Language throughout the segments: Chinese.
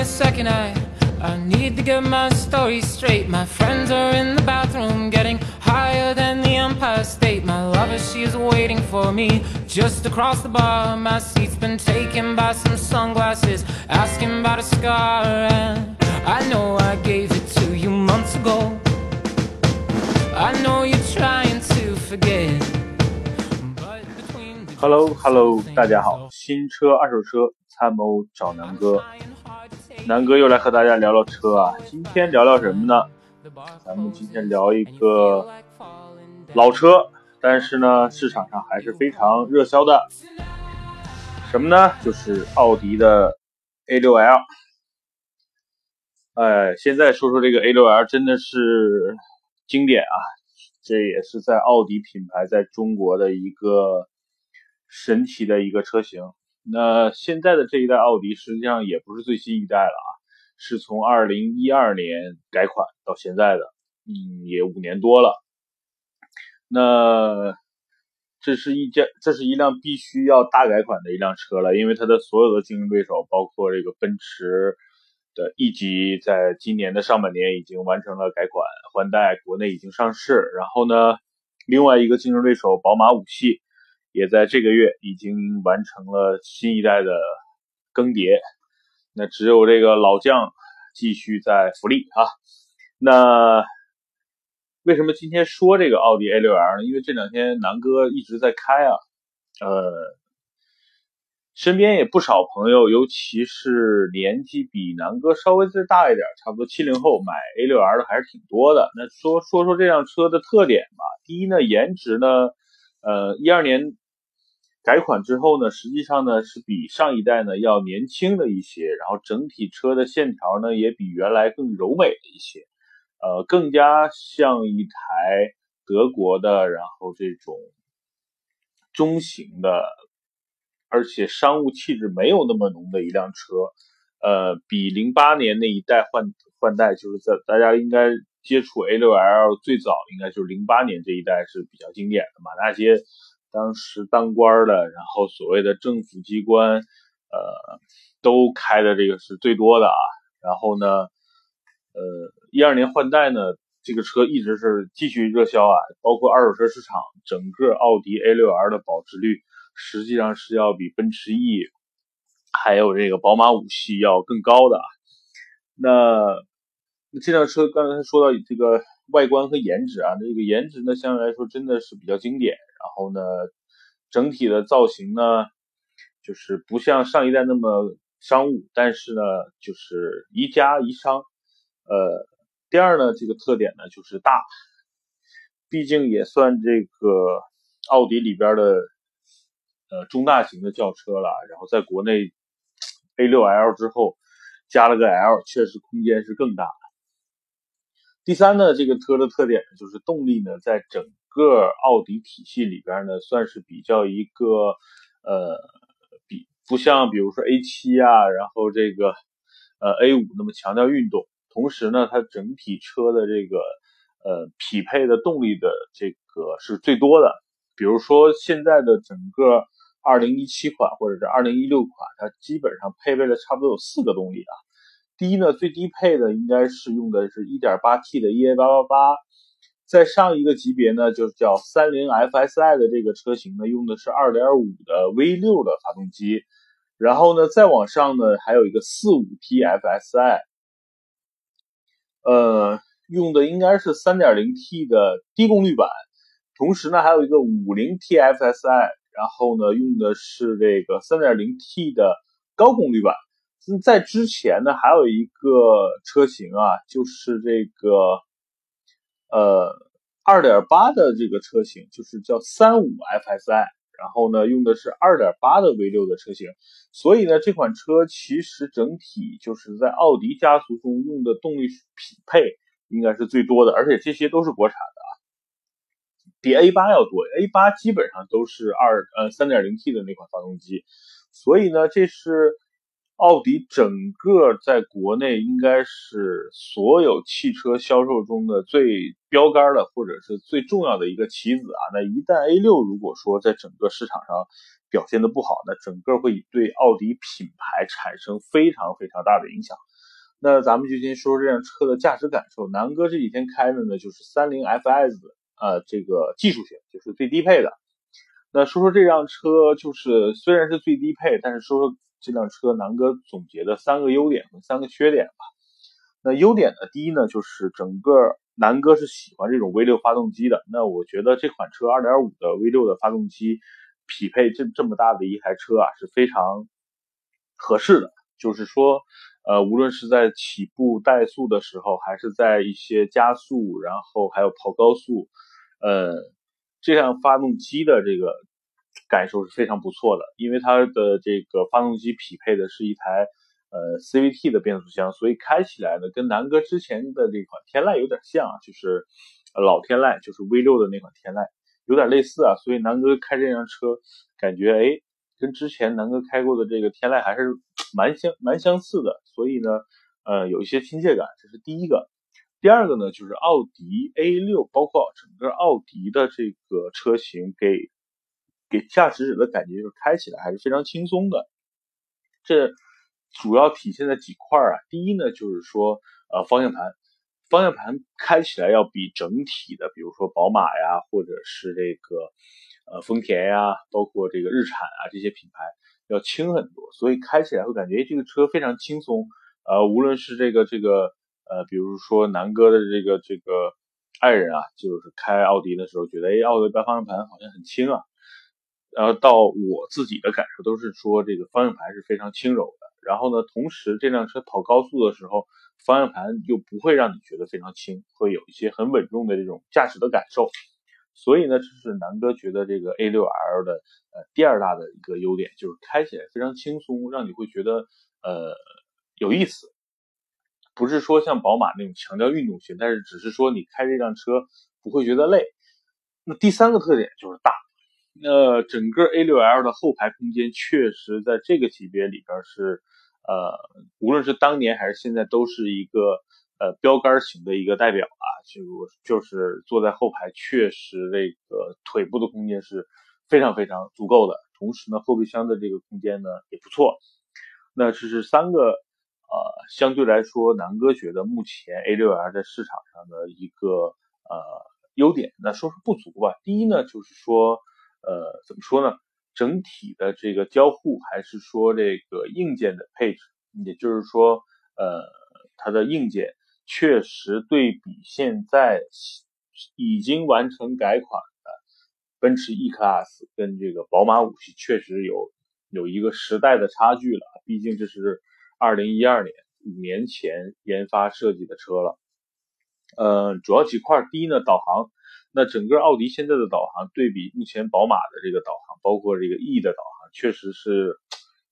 a second, I I need to get my story straight. My friends are in the bathroom, getting higher than the Empire State. My lover, she is waiting for me just across the bar. My seat's been taken by some sunglasses, asking about a scar. And I know I gave it to you months ago. I know you're trying to forget. but between the Hello Hello，大家好，新车二手车参谋找南哥， 南哥又来和大家聊聊车啊。今天聊聊什么呢？咱们今天聊一个老车，但是呢，市场上还是非常热销的。什么呢？就是奥迪的 A6L。哎，现在说说这个 A6L 真的是经典啊！这也是在奥迪品牌在中国的一个神奇的一个车型。那现在的这一代奥迪实际上也不是最新一代了啊，是从二零一二年改款到现在的，嗯，也五年多了。那这是一件，这是一辆必须要大改款的一辆车了，因为它的所有的竞争对手，包括这个奔驰的 E 级，在今年的上半年已经完成了改款换代，国内已经上市。然后呢，另外一个竞争对手宝马五系，也在这个月已经完成了新一代的更迭。那只有这个老将继续在福利啊。那为什么今天说这个奥迪 A6L 呢？因为这两天南哥一直在开啊，呃，身边也不少朋友，尤其是年纪比南哥稍微再大一点，差不多七零后买 A6L 的还是挺多的。那说说说这辆车的特点吧。第一呢，颜值呢，呃，一二年改款之后呢，实际上呢是比上一代呢要年轻了一些，然后整体车的线条呢也比原来更柔美了一些。呃，更加像一台德国的，然后这种中型的，而且商务气质没有那么浓的一辆车。呃，比零八年那一代换换代，就是在大家应该接触 A6L 最早应该就是零八年这一代是比较经典的嘛。那些当时当官的，然后所谓的政府机关，呃，都开的这个是最多的啊。然后呢？呃，一二年换代呢，这个车一直是继续热销啊，包括二手车市场，整个奥迪 A6L 的保值率实际上是要比奔驰 E 还有这个宝马五系要更高的。那那这辆车刚才说到这个外观和颜值啊，这个颜值呢相对来说真的是比较经典，然后呢，整体的造型呢，就是不像上一代那么商务，但是呢，就是宜家宜商。呃，第二呢，这个特点呢就是大，毕竟也算这个奥迪里边的呃中大型的轿车了。然后在国内 A6L 之后加了个 L，确实空间是更大。第三呢，这个车的特点就是动力呢，在整个奥迪体系里边呢，算是比较一个呃比不像比如说 A7 啊，然后这个呃 A5 那么强调运动。同时呢，它整体车的这个呃匹配的动力的这个是最多的。比如说现在的整个2017款或者是2016款，它基本上配备了差不多有四个动力啊。第一呢，最低配的应该是用的是 1.8T 的 EA888，在上一个级别呢，就是叫 30FSI 的这个车型呢，用的是2.5的 V6 的发动机。然后呢，再往上呢，还有一个 45T FSI。呃，用的应该是 3.0T 的低功率版，同时呢还有一个 50TFSI，然后呢用的是这个 3.0T 的高功率版。在之前呢还有一个车型啊，就是这个呃2.8的这个车型，就是叫 35FSI。然后呢，用的是2.8的 V6 的车型，所以呢，这款车其实整体就是在奥迪家族中用的动力匹配应该是最多的，而且这些都是国产的啊，比 A8 要多。A8 基本上都是二呃 3.0T 的那款发动机，所以呢，这是。奥迪整个在国内应该是所有汽车销售中的最标杆的，或者是最重要的一个棋子啊。那一旦 A6 如果说在整个市场上表现的不好，那整个会对奥迪品牌产生非常非常大的影响。那咱们就先说说这辆车的驾驶感受。南哥这几天开的呢，就是三菱 FS，呃，这个技术型，就是最低配的。那说说这辆车，就是虽然是最低配，但是说说这辆车，南哥总结的三个优点和三个缺点吧。那优点呢，第一呢，就是整个南哥是喜欢这种 V6 发动机的。那我觉得这款车2.5的 V6 的发动机匹配这这么大的一台车啊，是非常合适的。就是说。呃，无论是在起步怠速的时候，还是在一些加速，然后还有跑高速，呃，这辆发动机的这个感受是非常不错的，因为它的这个发动机匹配的是一台呃 CVT 的变速箱，所以开起来呢，跟南哥之前的这款天籁有点像，就是老天籁，就是 V6 的那款天籁，有点类似啊，所以南哥开这辆车，感觉哎。跟之前南哥开过的这个天籁还是蛮相蛮相似的，所以呢，呃，有一些亲切感，这是第一个。第二个呢，就是奥迪 A6，包括整个奥迪的这个车型，给给驾驶者的感觉就是开起来还是非常轻松的。这主要体现在几块啊？第一呢，就是说，呃，方向盘，方向盘开起来要比整体的，比如说宝马呀，或者是这个。呃，丰田呀，包括这个日产啊，这些品牌要轻很多，所以开起来会感觉这个车非常轻松。呃，无论是这个这个呃，比如说南哥的这个这个爱人啊，就是开奥迪的时候觉得，哎，奥迪的方向盘好像很轻啊。然后到我自己的感受都是说，这个方向盘是非常轻柔的。然后呢，同时这辆车跑高速的时候，方向盘又不会让你觉得非常轻，会有一些很稳重的这种驾驶的感受。所以呢，这是南哥觉得这个 A6L 的呃第二大的一个优点，就是开起来非常轻松，让你会觉得呃有意思。不是说像宝马那种强调运动性，但是只是说你开这辆车不会觉得累。那第三个特点就是大，那整个 A6L 的后排空间确实在这个级别里边是呃，无论是当年还是现在都是一个。呃，标杆型的一个代表啊，就就是坐在后排，确实这个腿部的空间是非常非常足够的。同时呢，后备箱的这个空间呢也不错。那这是三个呃，相对来说，南哥觉得目前 A6L 在市场上的一个呃优点。那说说不足吧。第一呢，就是说呃，怎么说呢？整体的这个交互还是说这个硬件的配置，也就是说呃，它的硬件。确实，对比现在已经完成改款的奔驰 E Class 跟这个宝马五系，确实有有一个时代的差距了。毕竟这是二零一二年五年前研发设计的车了。呃，主要几块，第一呢，导航。那整个奥迪现在的导航对比目前宝马的这个导航，包括这个 E 的导航，确实是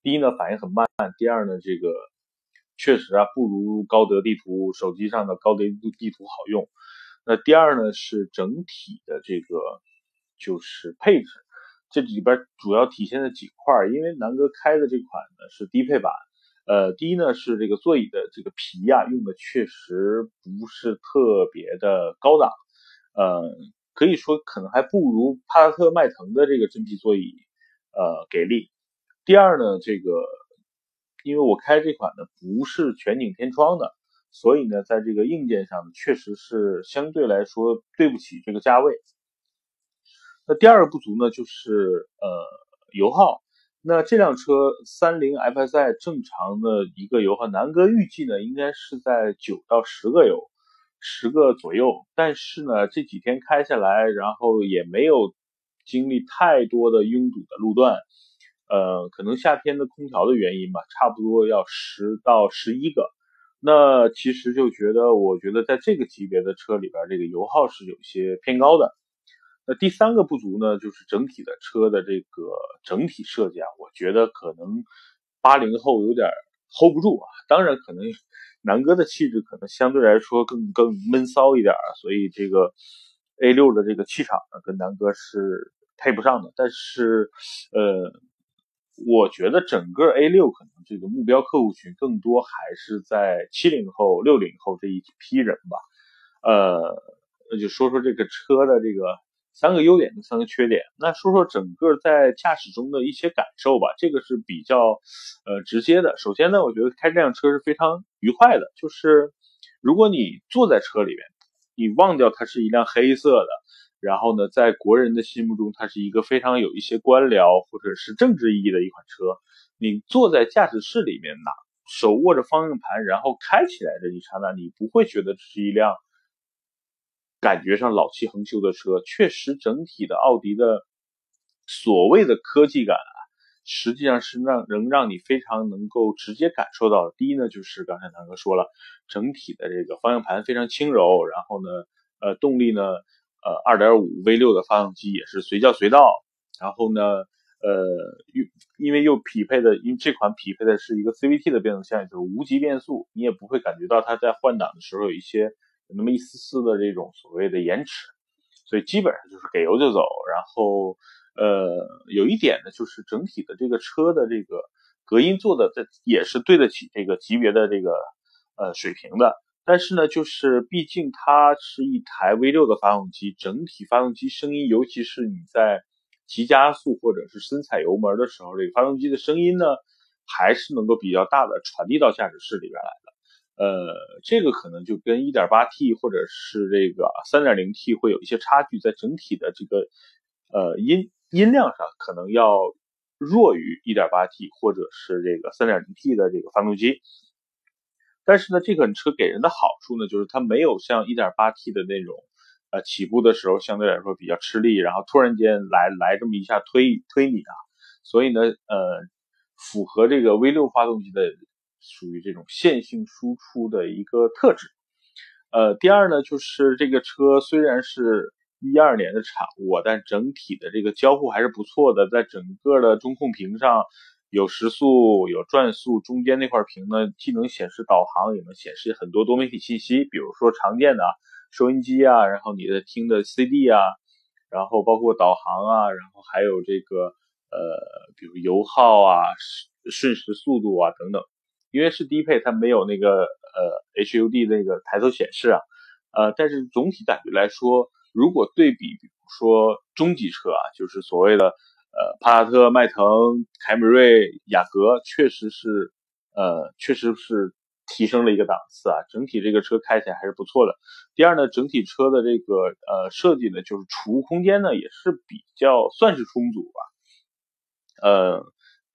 第一呢反应很慢，第二呢这个。确实啊，不如高德地图手机上的高德地图好用。那第二呢，是整体的这个就是配置，这里边主要体现的几块因为南哥开的这款呢是低配版，呃，第一呢是这个座椅的这个皮呀用的确实不是特别的高档，呃，可以说可能还不如帕萨特迈腾的这个真皮座椅呃给力。第二呢，这个。因为我开这款呢不是全景天窗的，所以呢，在这个硬件上确实是相对来说对不起这个价位。那第二个不足呢，就是呃油耗。那这辆车三菱 FSI 正常的一个油耗，南哥预计呢应该是在九到十个油，十个左右。但是呢这几天开下来，然后也没有经历太多的拥堵的路段。呃，可能夏天的空调的原因吧，差不多要十到十一个。那其实就觉得，我觉得在这个级别的车里边，这个油耗是有些偏高的。那第三个不足呢，就是整体的车的这个整体设计啊，我觉得可能八零后有点 hold 不住啊。当然，可能南哥的气质可能相对来说更更闷骚一点啊，所以这个 A 六的这个气场呢，跟南哥是配不上的。但是，呃。我觉得整个 A6 可能这个目标客户群更多还是在七零后、六零后这一批人吧。呃，那就说说这个车的这个三个优点跟三个缺点。那说说整个在驾驶中的一些感受吧，这个是比较呃直接的。首先呢，我觉得开这辆车是非常愉快的，就是如果你坐在车里面，你忘掉它是一辆黑色的，然后呢，在国人的心目中，它是一个非常有一些官僚或者是政治意义的一款车。你坐在驾驶室里面拿手握着方向盘，然后开起来的一刹那，你不会觉得这是一辆。感觉上老气横秋的车，确实整体的奥迪的所谓的科技感啊，实际上是让能让你非常能够直接感受到。第一呢，就是刚才唐哥说了，整体的这个方向盘非常轻柔，然后呢，呃，动力呢，呃，二点五 V 六的发动机也是随叫随到，然后呢，呃，又因为又匹配的，因为这款匹配的是一个 CVT 的变速箱，也就是无级变速，你也不会感觉到它在换挡的时候有一些。有那么一丝丝的这种所谓的延迟，所以基本上就是给油就走。然后，呃，有一点呢，就是整体的这个车的这个隔音做的，这也是对得起这个级别的这个呃水平的。但是呢，就是毕竟它是一台 V6 的发动机，整体发动机声音，尤其是你在急加速或者是深踩油门的时候，这个发动机的声音呢，还是能够比较大的传递到驾驶室里边来的。呃，这个可能就跟 1.8T 或者是这个 3.0T 会有一些差距，在整体的这个呃音音量上，可能要弱于 1.8T 或者是这个 3.0T 的这个发动机。但是呢，这款车给人的好处呢，就是它没有像 1.8T 的那种呃起步的时候相对来说比较吃力，然后突然间来来这么一下推推你啊。所以呢，呃，符合这个 V6 发动机的。属于这种线性输出的一个特质。呃，第二呢，就是这个车虽然是一二年的产物，但整体的这个交互还是不错的。在整个的中控屏上有时速、有转速，中间那块屏呢，既能显示导航，也能显示很多多媒体信息，比如说常见的收音机啊，然后你的听的 CD 啊，然后包括导航啊，然后还有这个呃，比如油耗啊、瞬时速度啊等等。因为是低配，它没有那个呃 HUD 那个抬头显示啊，呃，但是总体感觉来说，如果对比，比如说中级车啊，就是所谓的呃帕萨特、迈腾、凯美瑞、雅阁，确实是呃确实是提升了一个档次啊。整体这个车开起来还是不错的。第二呢，整体车的这个呃设计呢，就是储物空间呢也是比较算是充足吧，呃，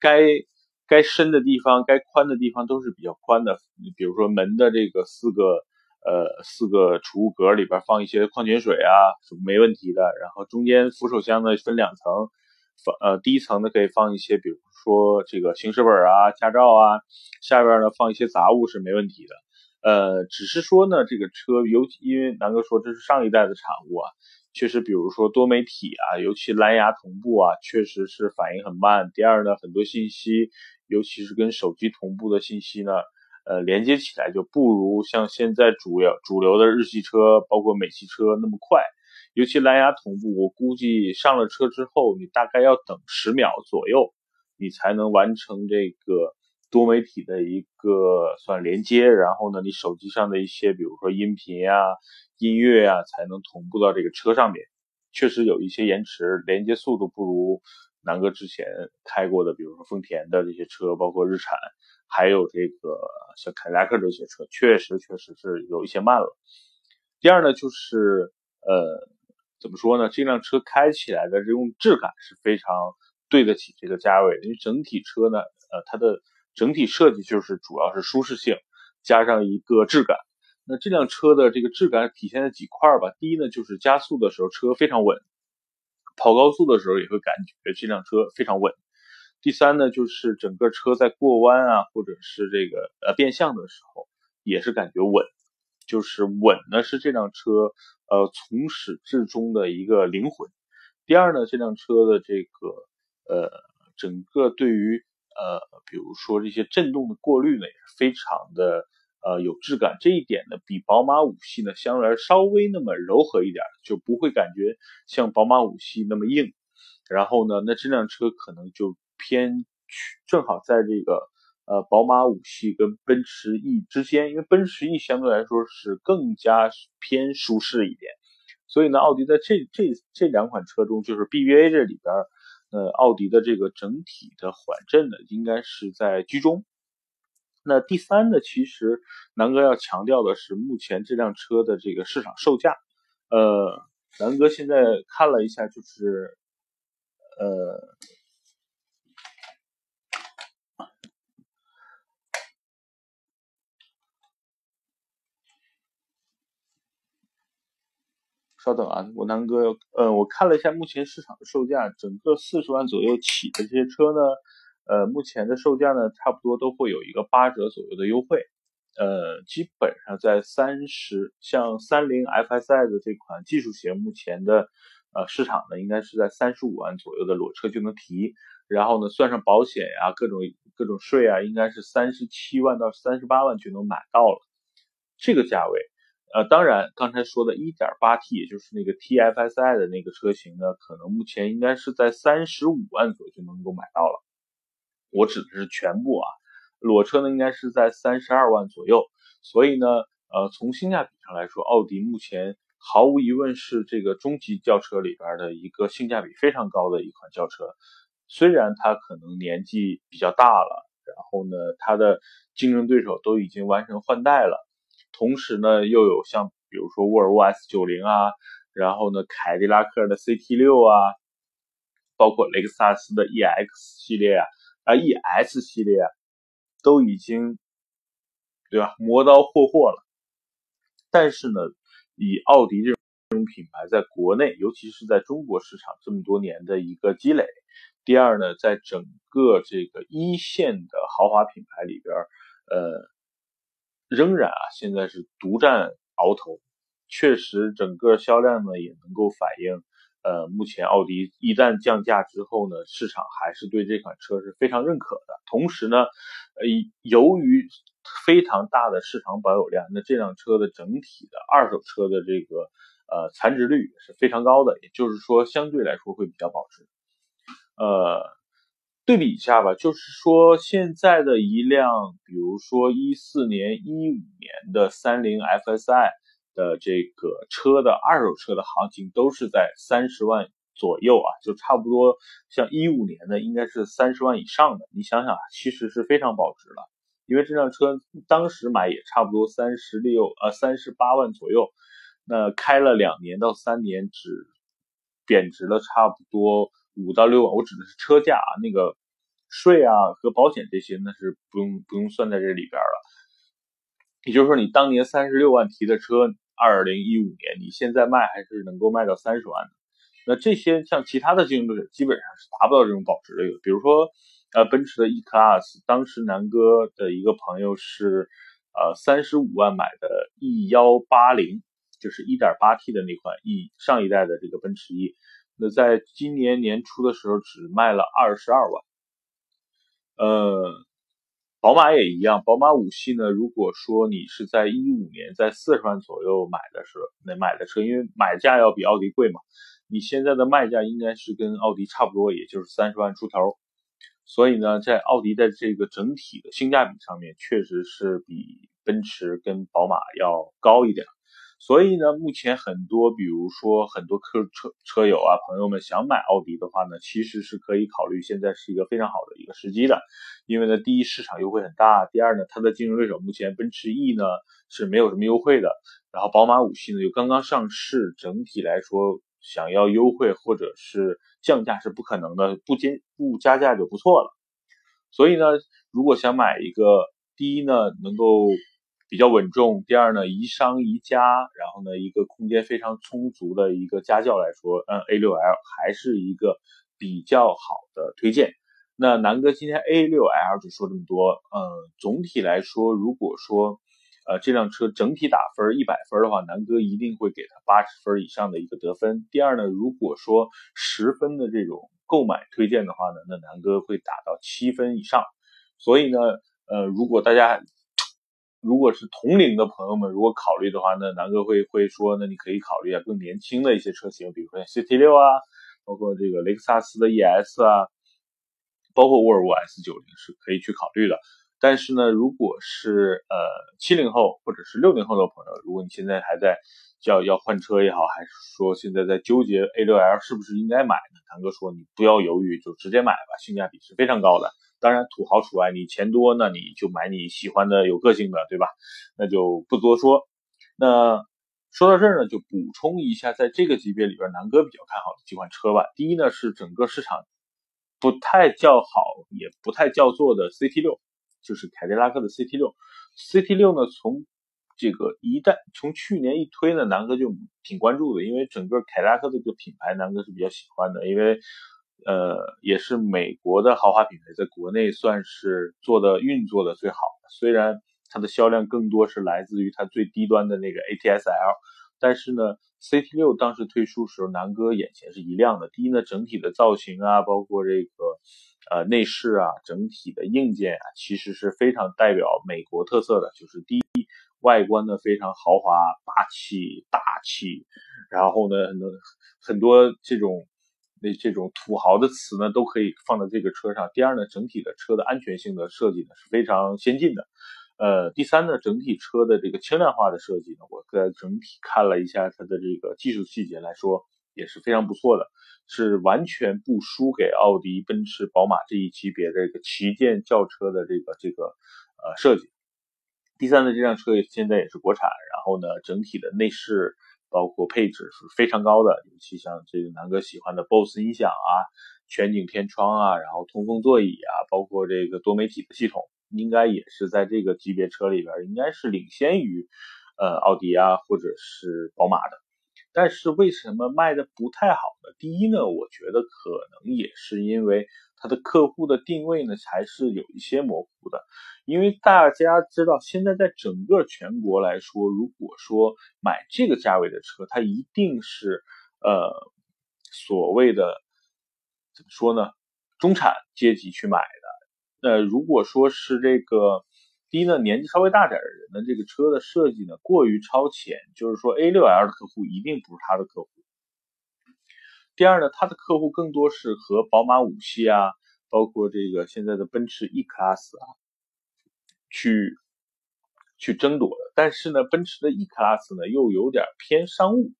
该。该深的地方，该宽的地方都是比较宽的。你比如说门的这个四个呃四个储物格里边放一些矿泉水啊是没问题的。然后中间扶手箱呢分两层，放呃第一层呢可以放一些，比如说这个行驶本啊、驾照啊，下边呢放一些杂物是没问题的。呃，只是说呢这个车，尤其因为南哥说这是上一代的产物啊。确实，比如说多媒体啊，尤其蓝牙同步啊，确实是反应很慢。第二呢，很多信息，尤其是跟手机同步的信息呢，呃，连接起来就不如像现在主要主流的日系车，包括美系车那么快。尤其蓝牙同步，我估计上了车之后，你大概要等十秒左右，你才能完成这个多媒体的一个算连接。然后呢，你手机上的一些，比如说音频啊。音乐啊，才能同步到这个车上面，确实有一些延迟，连接速度不如南哥之前开过的，比如说丰田的这些车，包括日产，还有这个像凯迪拉克这些车，确实确实是有一些慢了。第二呢，就是呃，怎么说呢？这辆车开起来的这种质感是非常对得起这个价位，因为整体车呢，呃，它的整体设计就是主要是舒适性，加上一个质感。那这辆车的这个质感体现在几块吧？第一呢，就是加速的时候车非常稳，跑高速的时候也会感觉这辆车非常稳。第三呢，就是整个车在过弯啊，或者是这个呃变向的时候，也是感觉稳。就是稳呢，是这辆车呃从始至终的一个灵魂。第二呢，这辆车的这个呃整个对于呃比如说这些震动的过滤呢，也是非常的。呃，有质感这一点呢，比宝马五系呢相对来稍微那么柔和一点，就不会感觉像宝马五系那么硬。然后呢，那这辆车可能就偏正好在这个呃宝马五系跟奔驰 E 之间，因为奔驰 E 相对来说是更加偏舒适一点，所以呢，奥迪在这这这两款车中，就是 BBA 这里边，呃，奥迪的这个整体的缓震呢，应该是在居中。那第三呢，其实南哥要强调的是，目前这辆车的这个市场售价，呃，南哥现在看了一下，就是，呃。稍等啊，我南哥，呃，我看了一下目前市场的售价，整个四十万左右起的这些车呢，呃，目前的售价呢，差不多都会有一个八折左右的优惠，呃，基本上在三十，像三菱 FSI 的这款技术型，目前的呃市场呢，应该是在三十五万左右的裸车就能提，然后呢，算上保险呀，各种各种税啊，应该是三十七万到三十八万就能买到了，这个价位。呃，当然，刚才说的 1.8T，也就是那个 TFSI 的那个车型呢，可能目前应该是在三十五万左右就能够买到了。我指的是全部啊，裸车呢应该是在三十二万左右。所以呢，呃，从性价比上来说，奥迪目前毫无疑问是这个中级轿车里边的一个性价比非常高的一款轿车。虽然它可能年纪比较大了，然后呢，它的竞争对手都已经完成换代了。同时呢，又有像比如说沃尔沃 S90 啊，然后呢，凯迪拉克的 CT6 啊，包括雷克萨斯的 EX 系列啊，啊 ES 系列啊，都已经对吧，磨刀霍霍了。但是呢，以奥迪这种品牌在国内，尤其是在中国市场这么多年的一个积累，第二呢，在整个这个一线的豪华品牌里边，呃。仍然啊，现在是独占鳌头，确实整个销量呢也能够反映，呃，目前奥迪一旦降价之后呢，市场还是对这款车是非常认可的。同时呢，呃，由于非常大的市场保有量，那这辆车的整体的二手车的这个呃残值率也是非常高的，也就是说相对来说会比较保值，呃。对比一下吧，就是说现在的一辆，比如说一四年、一五年的三菱 FSI 的这个车的二手车的行情都是在三十万左右啊，就差不多像一五年的应该是三十万以上的。你想想，其实是非常保值了，因为这辆车当时买也差不多三十六呃三十八万左右，那开了两年到三年只贬值了差不多。五到六万，我指的是车价啊，那个税啊和保险这些那是不用不用算在这里边了。也就是说，你当年三十六万提的车，二零一五年你现在卖还是能够卖到三十万的。那这些像其他的竞争对手基本上是达不到这种保值率的。比如说，呃，奔驰的 E Class，当时南哥的一个朋友是呃三十五万买的 E 幺八零，就是一点八 T 的那款 E 上一代的这个奔驰 E。那在今年年初的时候，只卖了二十二万。呃，宝马也一样，宝马五系呢，如果说你是在一五年在四十万左右买的时候，那买的车，因为买价要比奥迪贵嘛，你现在的卖价应该是跟奥迪差不多，也就是三十万出头。所以呢，在奥迪在这个整体的性价比上面，确实是比奔驰跟宝马要高一点。所以呢，目前很多，比如说很多客车车友啊，朋友们想买奥迪的话呢，其实是可以考虑，现在是一个非常好的一个时机的。因为呢，第一市场优惠很大，第二呢，它的竞争对手目前奔驰 E 呢是没有什么优惠的，然后宝马五系呢又刚刚上市，整体来说想要优惠或者是降价是不可能的，不加不加价就不错了。所以呢，如果想买一个，第一呢能够。比较稳重。第二呢，宜商宜家，然后呢，一个空间非常充足的一个家轿来说，嗯，A6L 还是一个比较好的推荐。那南哥今天 A6L 就说这么多。嗯，总体来说，如果说呃这辆车整体打分一百分的话，南哥一定会给它八十分以上的一个得分。第二呢，如果说十分的这种购买推荐的话呢，那南哥会打到七分以上。所以呢，呃，如果大家。如果是同龄的朋友们，如果考虑的话，那南哥会会说，那你可以考虑啊更年轻的一些车型，比如说 CT 六啊，包括这个雷克萨斯的 ES 啊，包括沃尔沃 S 九零是可以去考虑的。但是呢，如果是呃七零后或者是六零后的朋友，如果你现在还在要要换车也好，还是说现在在纠结 A6L 是不是应该买呢？堂哥说你不要犹豫，就直接买吧，性价比是非常高的。当然土豪除外，你钱多那你就买你喜欢的有个性的，对吧？那就不多说。那说到这儿呢，就补充一下，在这个级别里边，南哥比较看好的几款车吧。第一呢是整个市场不太叫好，也不太叫座的 CT6，就是凯迪拉克的 CT6。CT6 呢从这个一旦从去年一推呢，南哥就挺关注的，因为整个凯迪拉克这个品牌，南哥是比较喜欢的，因为。呃，也是美国的豪华品牌，在国内算是做的运作的最好的。虽然它的销量更多是来自于它最低端的那个 ATS L，但是呢，CT 六当时推出时候，南哥眼前是一亮的。第一呢，整体的造型啊，包括这个呃内饰啊，整体的硬件啊，其实是非常代表美国特色的。就是第一，外观呢非常豪华、霸气、大气，然后呢，很多很多这种。那这种土豪的词呢，都可以放在这个车上。第二呢，整体的车的安全性的设计呢是非常先进的。呃，第三呢，整体车的这个轻量化的设计呢，我在整体看了一下它的这个技术细节来说，也是非常不错的，是完全不输给奥迪、奔驰、宝马这一级别的这个旗舰轿车的这个这个呃设计。第三呢，这辆车现在也是国产，然后呢，整体的内饰。包括配置是非常高的，尤其像这个南哥喜欢的 BOSS 音响啊、全景天窗啊，然后通风座椅啊，包括这个多媒体的系统，应该也是在这个级别车里边，应该是领先于呃奥迪啊或者是宝马的。但是为什么卖的不太好呢？第一呢，我觉得可能也是因为它的客户的定位呢还是有一些模糊的。因为大家知道，现在在整个全国来说，如果说买这个价位的车，它一定是呃所谓的怎么说呢，中产阶级去买的。那如果说是这个第一呢，年纪稍微大点的人呢，这个车的设计呢过于超前，就是说 A6L 的客户一定不是他的客户。第二呢，他的客户更多是和宝马五系啊，包括这个现在的奔驰 E Class 啊。去去争夺的，但是呢，奔驰的 E Class 呢又有点偏商务，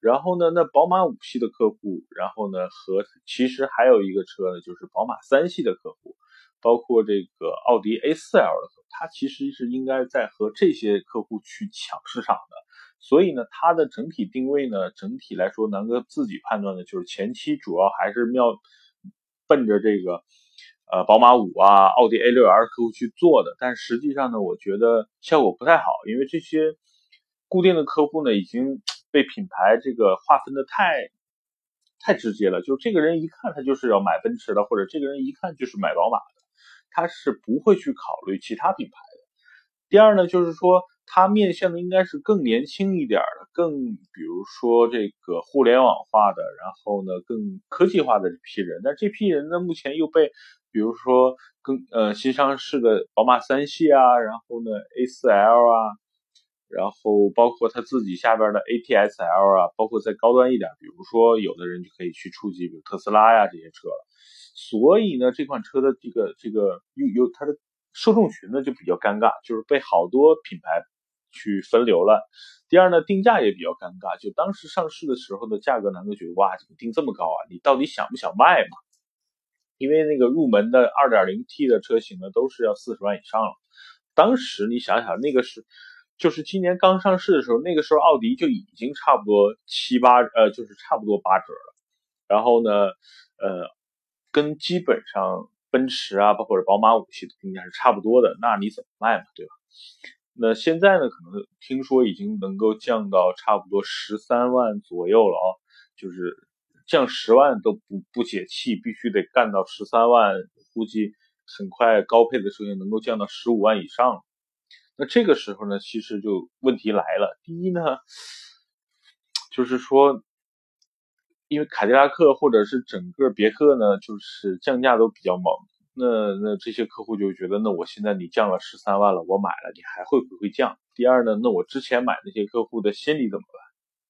然后呢，那宝马五系的客户，然后呢和其实还有一个车呢，就是宝马三系的客户，包括这个奥迪 A4L 的客户，它其实是应该在和这些客户去抢市场的，所以呢，它的整体定位呢，整体来说，南哥自己判断的就是前期主要还是要奔着这个。呃，宝马五啊，奥迪 A6L 客户去做的，但实际上呢，我觉得效果不太好，因为这些固定的客户呢，已经 被品牌这个划分的太太直接了，就是这个人一看他就是要买奔驰的，或者这个人一看就是买宝马的，他是不会去考虑其他品牌的。第二呢，就是说。它面向的应该是更年轻一点的，更比如说这个互联网化的，然后呢更科技化的这批人。那这批人呢，目前又被比如说更呃新上市的宝马三系啊，然后呢 A4L 啊，然后包括他自己下边的 ATS-L 啊，包括再高端一点，比如说有的人就可以去触及比如特斯拉呀这些车了。所以呢，这款车的这个这个有有它的受众群呢就比较尴尬，就是被好多品牌。去分流了。第二呢，定价也比较尴尬。就当时上市的时候的价格，南哥觉得哇，怎么定这么高啊？你到底想不想卖嘛？因为那个入门的 2.0T 的车型呢，都是要四十万以上了。当时你想想，那个是就是今年刚上市的时候，那个时候奥迪就已经差不多七八呃，就是差不多八折了。然后呢，呃，跟基本上奔驰啊，包括宝马五系的定价是差不多的。那你怎么卖嘛？对吧？那现在呢，可能听说已经能够降到差不多十三万左右了啊，就是降十万都不不解气，必须得干到十三万，估计很快高配的车型能够降到十五万以上。那这个时候呢，其实就问题来了。第一呢，就是说，因为凯迪拉克或者是整个别克呢，就是降价都比较猛。那那这些客户就觉得，那我现在你降了十三万了，我买了，你还会不会降？第二呢，那我之前买那些客户的心理怎么办？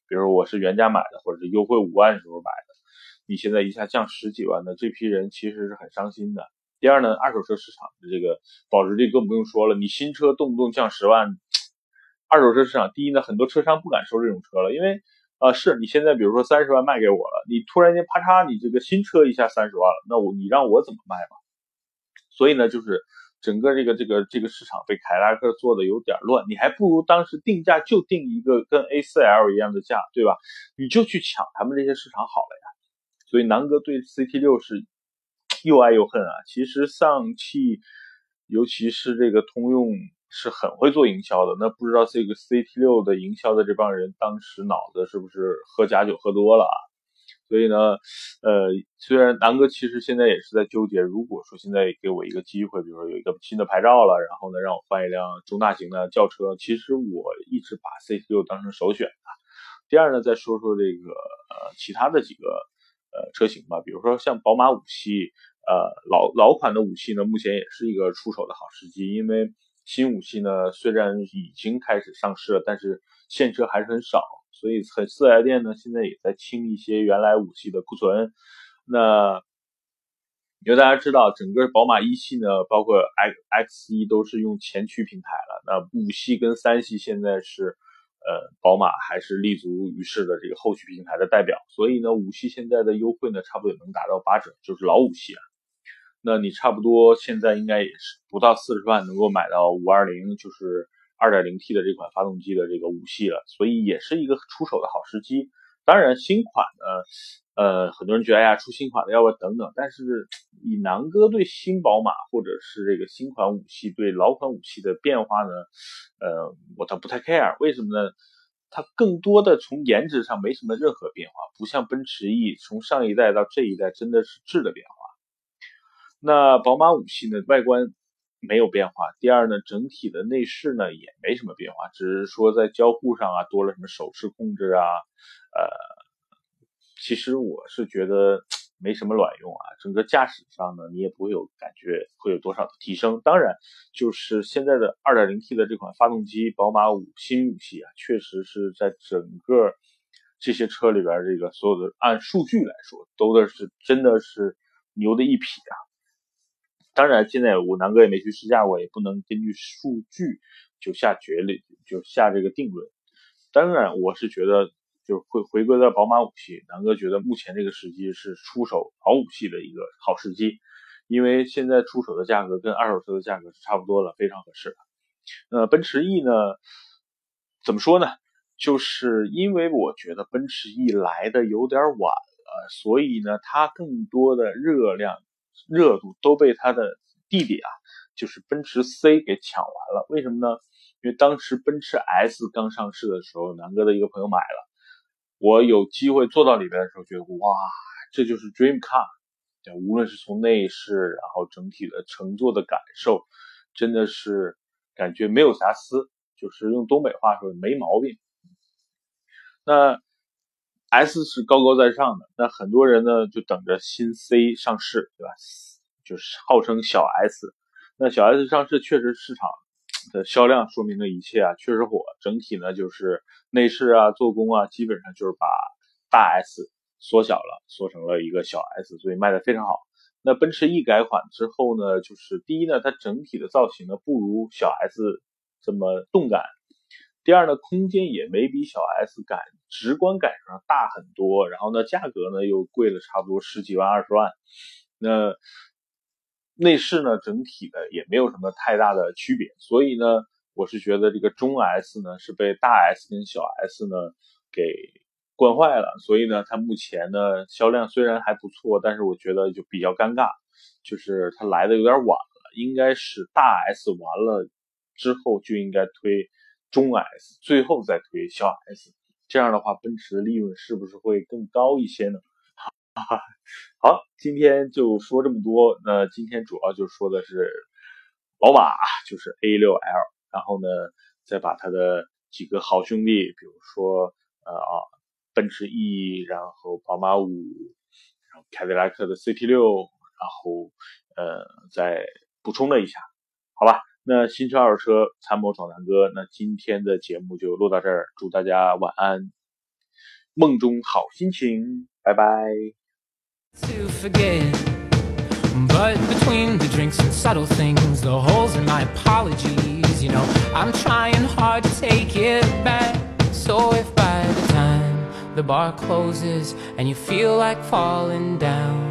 比如我是原价买的，或者是优惠五万时候买的，你现在一下降十几万的，这批人其实是很伤心的。第二呢，二手车市场的这个保值率更不用说了，你新车动不动降十万，二手车市场，第一呢，很多车商不敢收这种车了，因为呃，是你现在比如说三十万卖给我了，你突然间啪嚓，你这个新车一下三十万了，那我你让我怎么卖嘛？所以呢，就是整个这个这个这个市场被凯迪拉克做的有点乱，你还不如当时定价就定一个跟 A4L 一样的价，对吧？你就去抢他们这些市场好了呀。所以南哥对 CT 六是又爱又恨啊。其实上汽，尤其是这个通用是很会做营销的。那不知道这个 CT 六的营销的这帮人当时脑子是不是喝假酒喝多了啊？所以呢，呃，虽然南哥其实现在也是在纠结，如果说现在给我一个机会，比如说有一个新的牌照了，然后呢让我换一辆中大型的轿车，其实我一直把 CT6 当成首选的。第二呢，再说说这个呃其他的几个呃车型吧，比如说像宝马五系，呃老老款的五系呢，目前也是一个出手的好时机，因为新五系呢虽然已经开始上市了，但是现车还是很少。所以，四 S 店呢，现在也在清一些原来五系的库存。那因为大家知道，整个宝马一系呢，包括 X X 一都是用前驱平台了。那五系跟三系现在是，呃，宝马还是立足于世的这个后驱平台的代表。所以呢，五系现在的优惠呢，差不多也能达到八折，就是老五系啊。那你差不多现在应该也是不到四十万能够买到五二零，就是。2.0T 的这款发动机的这个五系了，所以也是一个出手的好时机。当然，新款呢，呃，很多人觉得哎呀，出新款的要不要等等？但是以南哥对新宝马或者是这个新款五系对老款五系的变化呢，呃，我倒不太 care。为什么呢？它更多的从颜值上没什么任何变化，不像奔驰 E 从上一代到这一代真的是质的变化。那宝马五系呢，外观。没有变化。第二呢，整体的内饰呢也没什么变化，只是说在交互上啊多了什么手势控制啊，呃，其实我是觉得没什么卵用啊。整个驾驶上呢，你也不会有感觉会有多少的提升。当然，就是现在的 2.0T 的这款发动机，宝马五新五系啊，确实是在整个这些车里边，这个所有的按数据来说，都的是真的是牛的一匹啊。当然，现在我南哥也没去试驾过，也不能根据数据就下决论，就下这个定论。当然，我是觉得，就是回回归到宝马五系，南哥觉得目前这个时机是出手老五系的一个好时机，因为现在出手的价格跟二手车的价格是差不多了，非常合适。呃，奔驰 E 呢，怎么说呢？就是因为我觉得奔驰 E 来的有点晚了，所以呢，它更多的热量。热度都被他的弟弟啊，就是奔驰 C 给抢完了。为什么呢？因为当时奔驰 S 刚上市的时候，南哥的一个朋友买了。我有机会坐到里边的时候，觉得哇，这就是 Dream Car。无论是从内饰，然后整体的乘坐的感受，真的是感觉没有瑕疵，就是用东北话说没毛病。那。S 是高高在上的，那很多人呢就等着新 C 上市，对吧？就是号称小 S，那小 S 上市确实市场的销量说明了一切啊，确实火。整体呢就是内饰啊、做工啊，基本上就是把大 S 缩小了，缩成了一个小 S，所以卖的非常好。那奔驰 E 改款之后呢，就是第一呢，它整体的造型呢不如小 S 这么动感。第二呢，空间也没比小 S 感直观感受上大很多，然后呢，价格呢又贵了差不多十几万、二十万。那内饰呢，整体的也没有什么太大的区别，所以呢，我是觉得这个中 S 呢是被大 S 跟小 S 呢给惯坏了，所以呢，它目前呢销量虽然还不错，但是我觉得就比较尴尬，就是它来的有点晚了，应该是大 S 完了之后就应该推。中 S 最后再推小 S，这样的话，奔驰的利润是不是会更高一些呢？好，今天就说这么多。那今天主要就说的是宝马，就是 A6L，然后呢，再把它的几个好兄弟，比如说呃啊，奔驰 E，然后宝马五，然后凯迪拉克的 CT6，然后呃再补充了一下，好吧？那新车二手车参谋找南哥，那今天的节目就录到这儿，祝大家晚安，梦中好心情，拜拜。To forget, But between the drinks and subtle things, the holes in my apologies you know, I'm trying hard to take it back. So if by the time the bar closes and you feel like falling down,